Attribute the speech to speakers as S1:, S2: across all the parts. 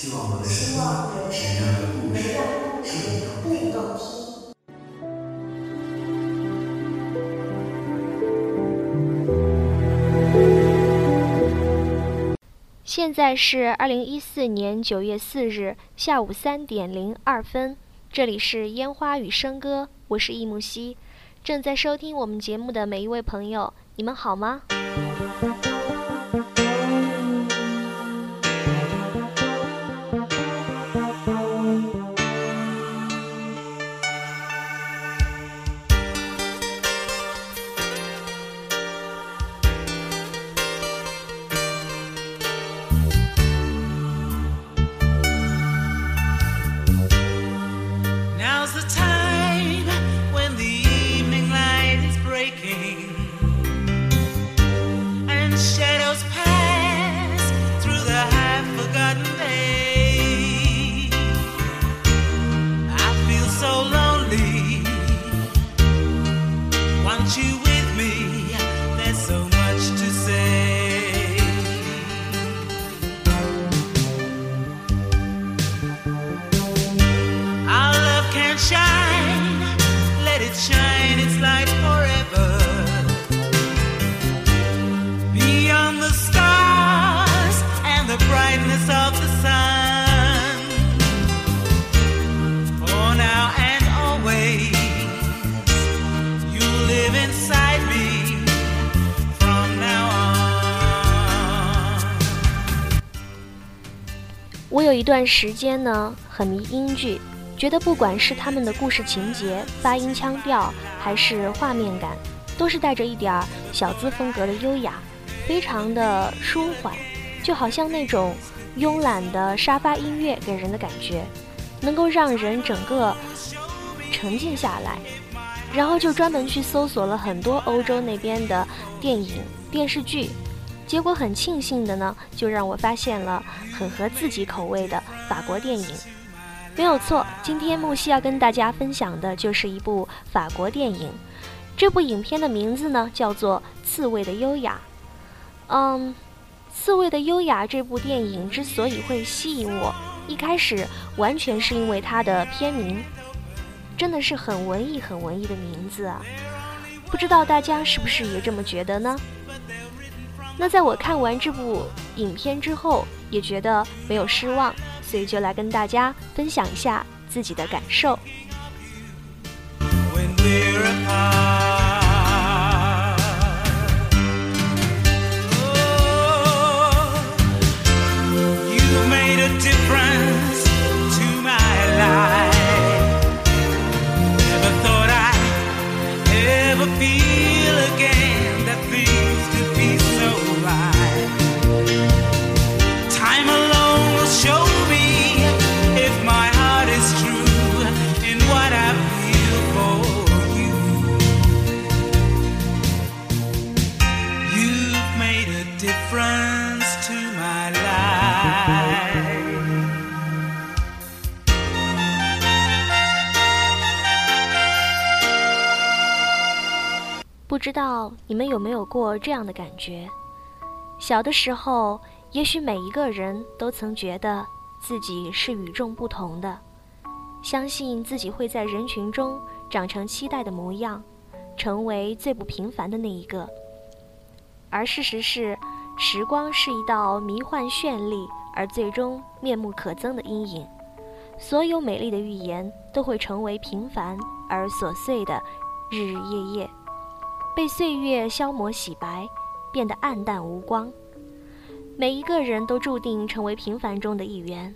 S1: 希望我的声音能让故事更动听。
S2: 现在是二零一四年九月四日下午三点零二分，这里是烟花与笙歌，我是易木兮。正在收听我们节目的每一位朋友，你们好吗有一段时间呢，很迷英剧，觉得不管是他们的故事情节、发音腔调，还是画面感，都是带着一点小资风格的优雅，非常的舒缓，就好像那种慵懒的沙发音乐给人的感觉，能够让人整个沉静下来。然后就专门去搜索了很多欧洲那边的电影、电视剧，结果很庆幸的呢，就让我发现了很合自己口味的法国电影。没有错，今天木西要跟大家分享的就是一部法国电影。这部影片的名字呢叫做《刺猬的优雅》。嗯，《刺猬的优雅》这部电影之所以会吸引我，一开始完全是因为它的片名，真的是很文艺、很文艺的名字啊！不知道大家是不是也这么觉得呢？那在我看完这部影片之后，也觉得没有失望，所以就来跟大家分享一下自己的感受。
S3: when we're apart.
S2: 不知道你们有没有过这样的感觉？小的时候，也许每一个人都曾觉得自己是与众不同的，相信自己会在人群中长成期待的模样，成为最不平凡的那一个。而事实是，时光是一道迷幻绚丽而最终面目可憎的阴影，所有美丽的预言都会成为平凡而琐碎的日日夜夜。被岁月消磨洗白，变得暗淡无光。每一个人都注定成为平凡中的一员。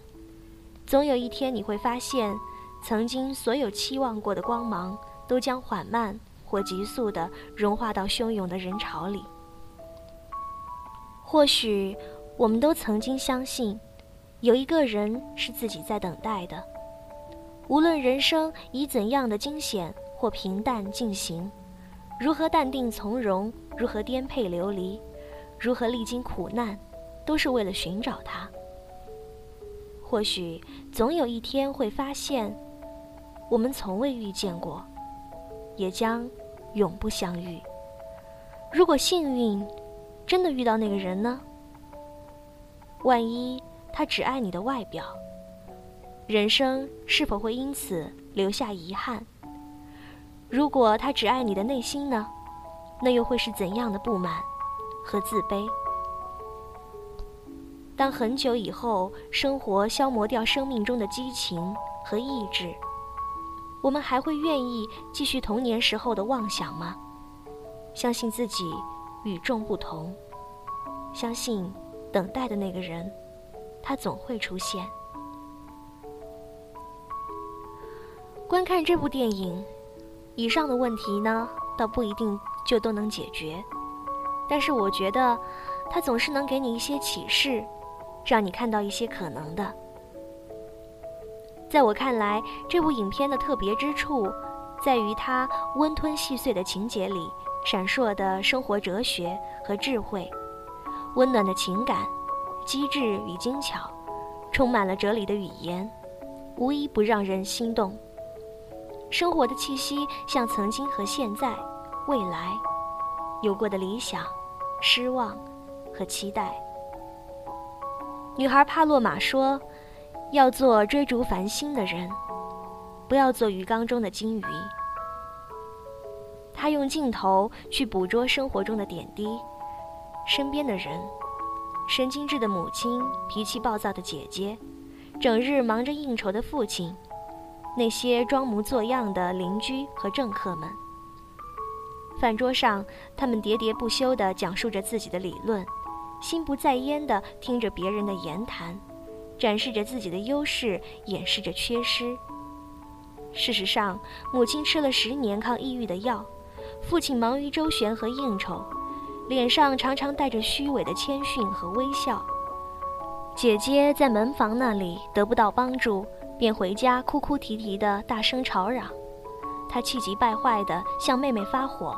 S2: 总有一天，你会发现，曾经所有期望过的光芒，都将缓慢或急速地融化到汹涌的人潮里。或许，我们都曾经相信，有一个人是自己在等待的。无论人生以怎样的惊险或平淡进行。如何淡定从容，如何颠沛流离，如何历经苦难，都是为了寻找他。或许总有一天会发现，我们从未遇见过，也将永不相遇。如果幸运真的遇到那个人呢？万一他只爱你的外表，人生是否会因此留下遗憾？如果他只爱你的内心呢？那又会是怎样的不满和自卑？当很久以后，生活消磨掉生命中的激情和意志，我们还会愿意继续童年时候的妄想吗？相信自己与众不同，相信等待的那个人，他总会出现。观看这部电影，以上的问题呢，倒不一定就都能解决，但是我觉得，它总是能给你一些启示。让你看到一些可能的。在我看来，这部影片的特别之处，在于它温吞细碎的情节里闪烁的生活哲学和智慧，温暖的情感，机智与精巧，充满了哲理的语言，无一不让人心动。生活的气息像曾经和现在、未来有过的理想、失望和期待。女孩帕洛玛说：“要做追逐繁星的人，不要做鱼缸中的金鱼。”她用镜头去捕捉生活中的点滴，身边的人，神经质的母亲，脾气暴躁的姐姐，整日忙着应酬的父亲，那些装模作样的邻居和政客们。饭桌上，他们喋喋不休地讲述着自己的理论。心不在焉地听着别人的言谈，展示着自己的优势，掩饰着缺失。事实上，母亲吃了十年抗抑郁的药，父亲忙于周旋和应酬，脸上常常带着虚伪的谦逊和微笑。姐姐在门房那里得不到帮助，便回家哭哭啼啼地大声吵嚷。他气急败坏地向妹妹发火，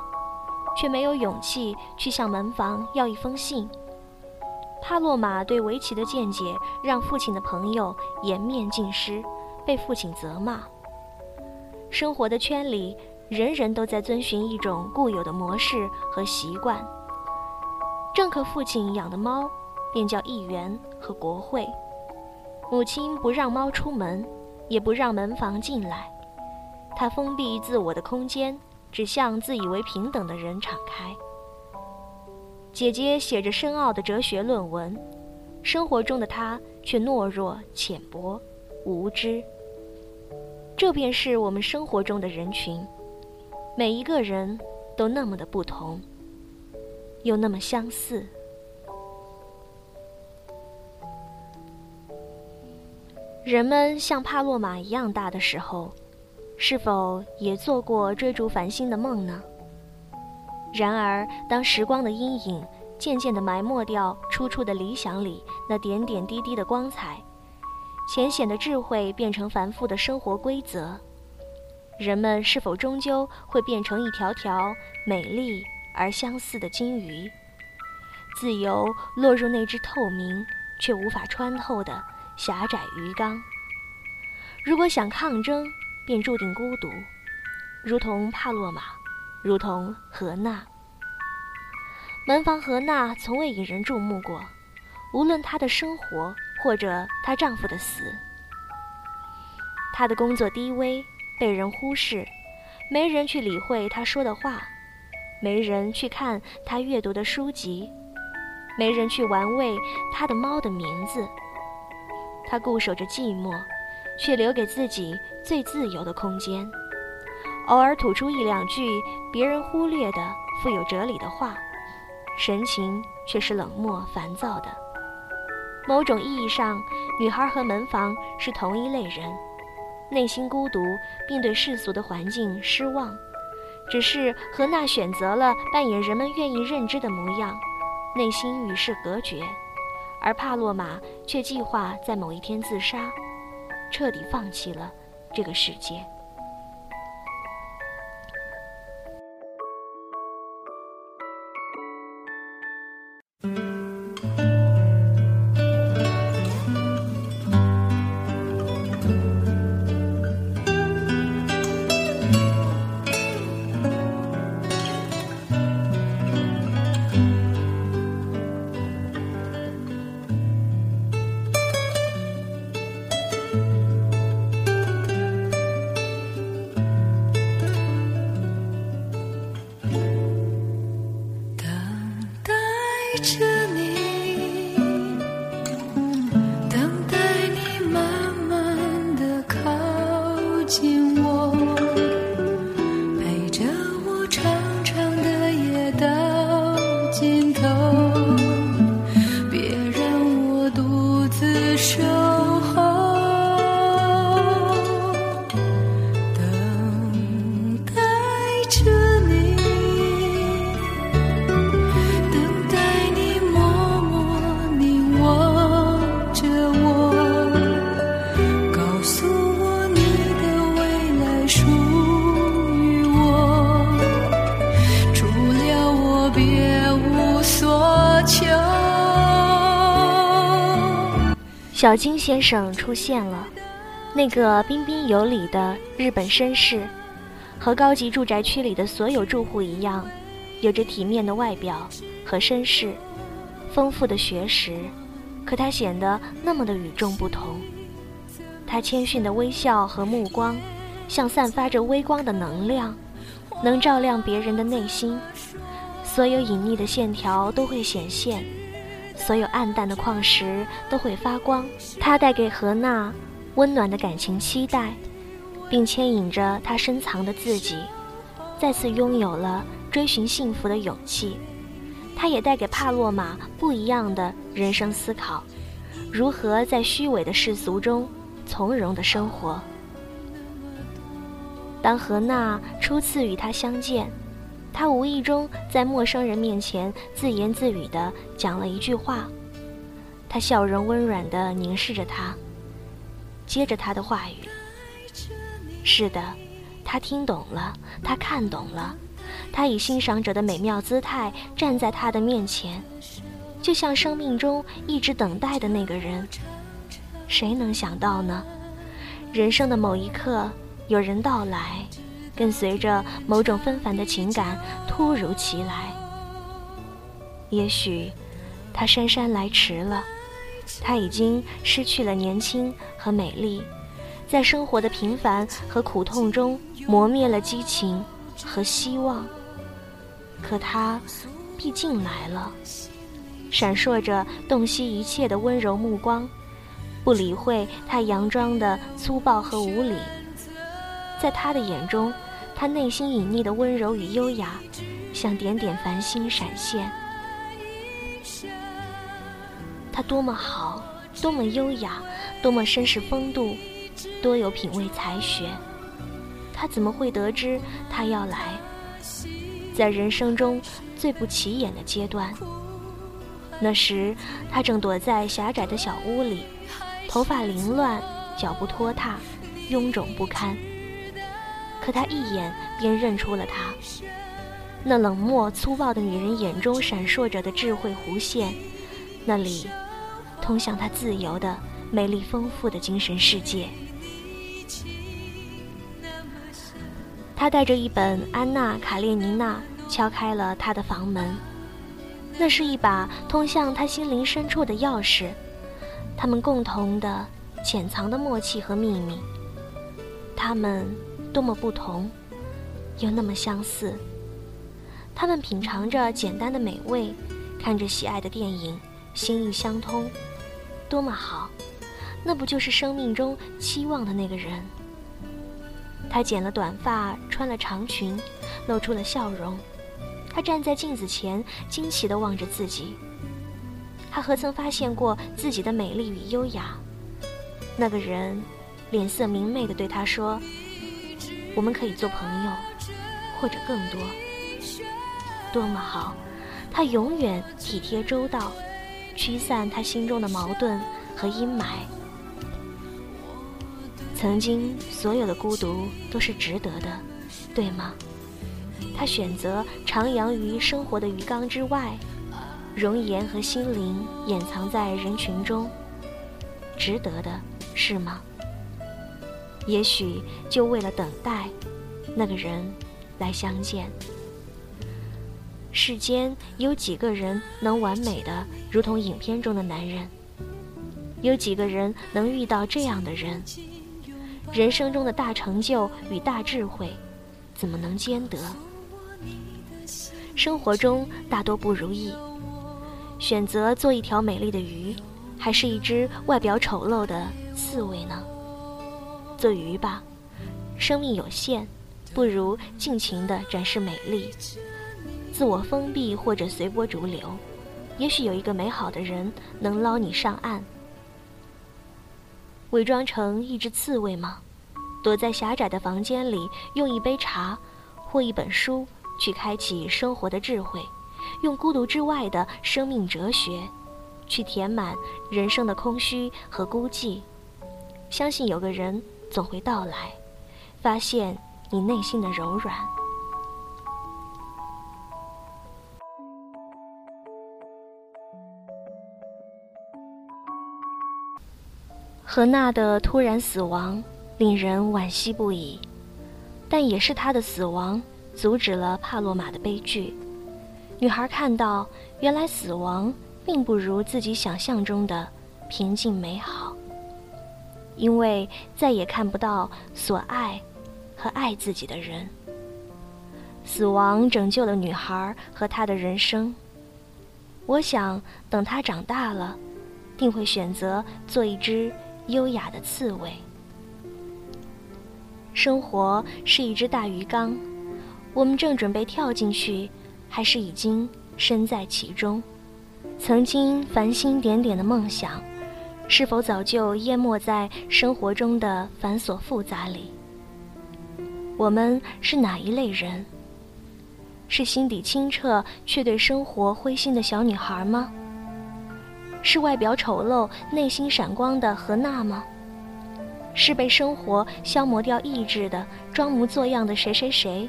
S2: 却没有勇气去向门房要一封信。帕洛玛对围棋的见解让父亲的朋友颜面尽失，被父亲责骂。生活的圈里，人人都在遵循一种固有的模式和习惯。政客父亲养的猫，便叫议员和国会。母亲不让猫出门，也不让门房进来。她封闭自我的空间，只向自以为平等的人敞开。姐姐写着深奥的哲学论文，生活中的她却懦弱、浅薄、无知。这便是我们生活中的人群，每一个人都那么的不同，又那么相似。人们像帕洛玛一样大的时候，是否也做过追逐繁星的梦呢？然而，当时光的阴影渐渐地埋没掉初初的理想里那点点滴滴的光彩，浅显的智慧变成繁复的生活规则，人们是否终究会变成一条条美丽而相似的金鱼，自由落入那只透明却无法穿透的狭窄鱼缸？如果想抗争，便注定孤独，如同帕洛玛。如同何娜，门房何娜从未引人注目过，无论她的生活或者她丈夫的死。她的工作低微，被人忽视，没人去理会她说的话，没人去看她阅读的书籍，没人去玩味她的猫的名字。她固守着寂寞，却留给自己最自由的空间。偶尔吐出一两句别人忽略的富有哲理的话，神情却是冷漠烦躁的。某种意义上，女孩和门房是同一类人，内心孤独，并对世俗的环境失望。只是何娜选择了扮演人们愿意认知的模样，内心与世隔绝；而帕洛玛却计划在某一天自杀，彻底放弃了这个世界。小金先生出现了，那个彬彬有礼的日本绅士，和高级住宅区里的所有住户一样，有着体面的外表和绅士，丰富的学识，可他显得那么的与众不同。他谦逊的微笑和目光，像散发着微光的能量，能照亮别人的内心。所有隐匿的线条都会显现，所有暗淡的矿石都会发光。他带给何娜温暖的感情期待，并牵引着她深藏的自己，再次拥有了追寻幸福的勇气。他也带给帕洛玛不一样的人生思考：如何在虚伪的世俗中从容的生活。当何娜初次与他相见。他无意中在陌生人面前自言自语地讲了一句话，他笑容温软地凝视着他，接着他的话语：“是的，他听懂了，他看懂了，他以欣赏者的美妙姿态站在他的面前，就像生命中一直等待的那个人。谁能想到呢？人生的某一刻，有人到来。”跟随着某种纷繁的情感突如其来，也许他姗姗来迟了，他已经失去了年轻和美丽，在生活的平凡和苦痛中磨灭了激情和希望。可他毕竟来了，闪烁着洞悉一切的温柔目光，不理会他佯装的粗暴和无礼。在他的眼中，他内心隐匿的温柔与优雅，像点点繁星闪现。他多么好，多么优雅，多么绅士风度，多有品味才学。他怎么会得知他要来？在人生中最不起眼的阶段，那时他正躲在狭窄的小屋里，头发凌乱，脚步拖沓，臃肿不堪。可他一眼便认出了她，那冷漠粗暴的女人眼中闪烁着的智慧弧线，那里通向她自由的、美丽丰富的精神世界。他带着一本《安娜·卡列尼娜》敲开了她的房门，那是一把通向他心灵深处的钥匙，他们共同的潜藏的默契和秘密，他们。多么不同，又那么相似。他们品尝着简单的美味，看着喜爱的电影，心意相通，多么好！那不就是生命中期望的那个人？他剪了短发，穿了长裙，露出了笑容。他站在镜子前，惊奇地望着自己。他何曾发现过自己的美丽与优雅？那个人脸色明媚地对他说。我们可以做朋友，或者更多，多么好！他永远体贴周到，驱散他心中的矛盾和阴霾。曾经所有的孤独都是值得的，对吗？他选择徜徉于生活的鱼缸之外，容颜和心灵掩藏在人群中，值得的是吗？也许就为了等待那个人来相见。世间有几个人能完美的如同影片中的男人？有几个人能遇到这样的人？人生中的大成就与大智慧，怎么能兼得？生活中大多不如意，选择做一条美丽的鱼，还是一只外表丑陋的刺猬呢？做鱼吧，生命有限，不如尽情地展示美丽。自我封闭或者随波逐流，也许有一个美好的人能捞你上岸。伪装成一只刺猬吗？躲在狭窄的房间里，用一杯茶或一本书去开启生活的智慧，用孤独之外的生命哲学去填满人生的空虚和孤寂。相信有个人。总会到来，发现你内心的柔软。何娜的突然死亡令人惋惜不已，但也是她的死亡阻止了帕洛玛的悲剧。女孩看到，原来死亡并不如自己想象中的平静美好，因为再也看不到所爱和爱自己的人。死亡拯救了女孩和她的人生。我想，等她长大了，定会选择做一只优雅的刺猬。生活是一只大鱼缸，我们正准备跳进去。还是已经身在其中，曾经繁星点点的梦想，是否早就淹没在生活中的繁琐复杂里？我们是哪一类人？是心底清澈却对生活灰心的小女孩吗？是外表丑陋内心闪光的何娜吗？是被生活消磨掉意志的装模作样的谁谁谁？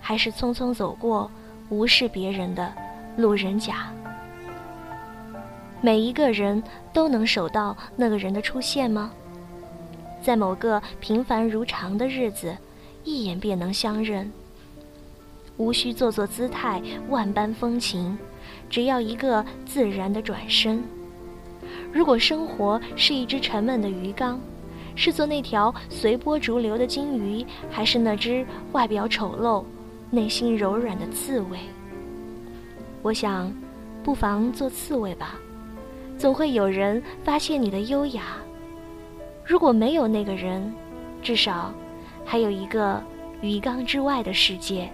S2: 还是匆匆走过？无视别人的路人甲，每一个人都能守到那个人的出现吗？在某个平凡如常的日子，一眼便能相认，无需做作姿态，万般风情，只要一个自然的转身。如果生活是一只沉闷的鱼缸，是做那条随波逐流的金鱼，还是那只外表丑陋？内心柔软的刺猬，我想，不妨做刺猬吧，总会有人发现你的优雅。如果没有那个人，至少还有一个鱼缸之外的世界。